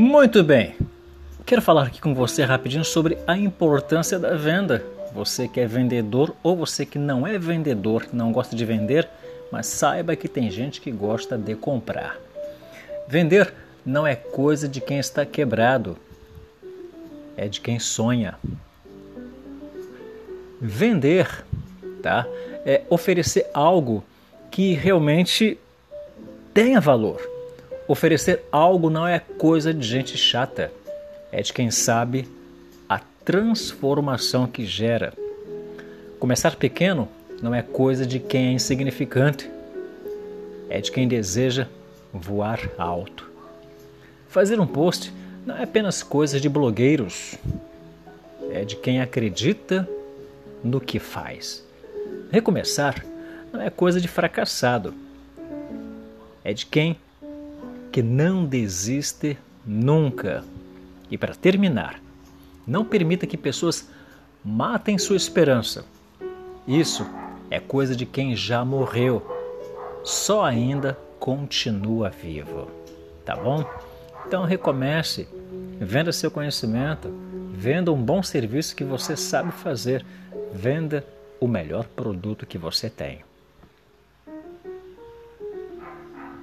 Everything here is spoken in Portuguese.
Muito bem. Quero falar aqui com você rapidinho sobre a importância da venda. Você que é vendedor ou você que não é vendedor, não gosta de vender, mas saiba que tem gente que gosta de comprar. Vender não é coisa de quem está quebrado, é de quem sonha. Vender, tá? É oferecer algo que realmente tenha valor. Oferecer algo não é coisa de gente chata, é de quem sabe a transformação que gera. Começar pequeno não é coisa de quem é insignificante, é de quem deseja voar alto. Fazer um post não é apenas coisa de blogueiros, é de quem acredita no que faz. Recomeçar não é coisa de fracassado, é de quem que não desiste nunca. E para terminar, não permita que pessoas matem sua esperança. Isso é coisa de quem já morreu, só ainda continua vivo. Tá bom? Então recomece, venda seu conhecimento, venda um bom serviço que você sabe fazer, venda o melhor produto que você tem.